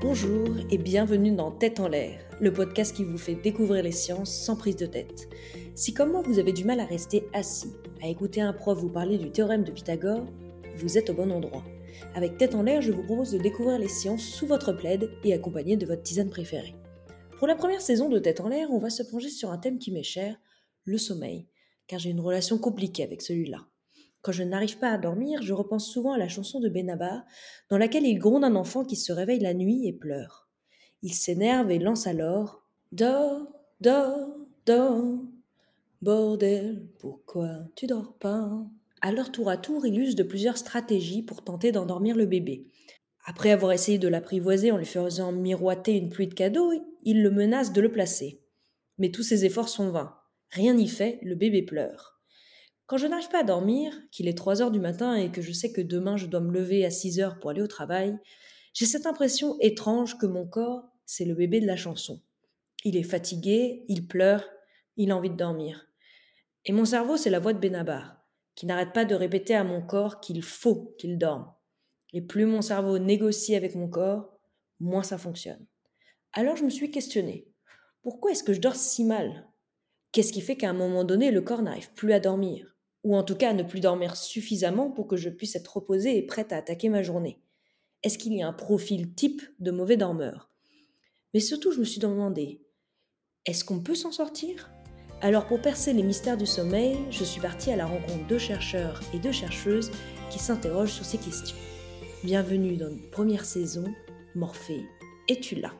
Bonjour et bienvenue dans Tête en l'air, le podcast qui vous fait découvrir les sciences sans prise de tête. Si comme moi vous avez du mal à rester assis, à écouter un prof vous parler du théorème de Pythagore, vous êtes au bon endroit. Avec Tête en l'air, je vous propose de découvrir les sciences sous votre plaid et accompagné de votre tisane préférée. Pour la première saison de Tête en l'air, on va se plonger sur un thème qui m'est cher, le sommeil, car j'ai une relation compliquée avec celui-là. Quand je n'arrive pas à dormir, je repense souvent à la chanson de Benabar, dans laquelle il gronde un enfant qui se réveille la nuit et pleure. Il s'énerve et lance alors Dors, dors, dors, bordel, pourquoi tu dors pas? Alors tour à tour, il use de plusieurs stratégies pour tenter d'endormir le bébé. Après avoir essayé de l'apprivoiser en lui faisant miroiter une pluie de cadeaux, il le menace de le placer. Mais tous ses efforts sont vains. Rien n'y fait, le bébé pleure. Quand je n'arrive pas à dormir, qu'il est 3 heures du matin et que je sais que demain je dois me lever à 6 heures pour aller au travail, j'ai cette impression étrange que mon corps, c'est le bébé de la chanson. Il est fatigué, il pleure, il a envie de dormir. Et mon cerveau, c'est la voix de Benabar, qui n'arrête pas de répéter à mon corps qu'il faut qu'il dorme. Et plus mon cerveau négocie avec mon corps, moins ça fonctionne. Alors je me suis questionné. Pourquoi est-ce que je dors si mal? Qu'est-ce qui fait qu'à un moment donné, le corps n'arrive plus à dormir? Ou en tout cas ne plus dormir suffisamment pour que je puisse être reposée et prête à attaquer ma journée. Est-ce qu'il y a un profil type de mauvais dormeur? Mais surtout, je me suis demandé, est-ce qu'on peut s'en sortir? Alors pour percer les mystères du sommeil, je suis partie à la rencontre de chercheurs et de chercheuses qui s'interrogent sur ces questions. Bienvenue dans une première saison, Morphée, es-tu là?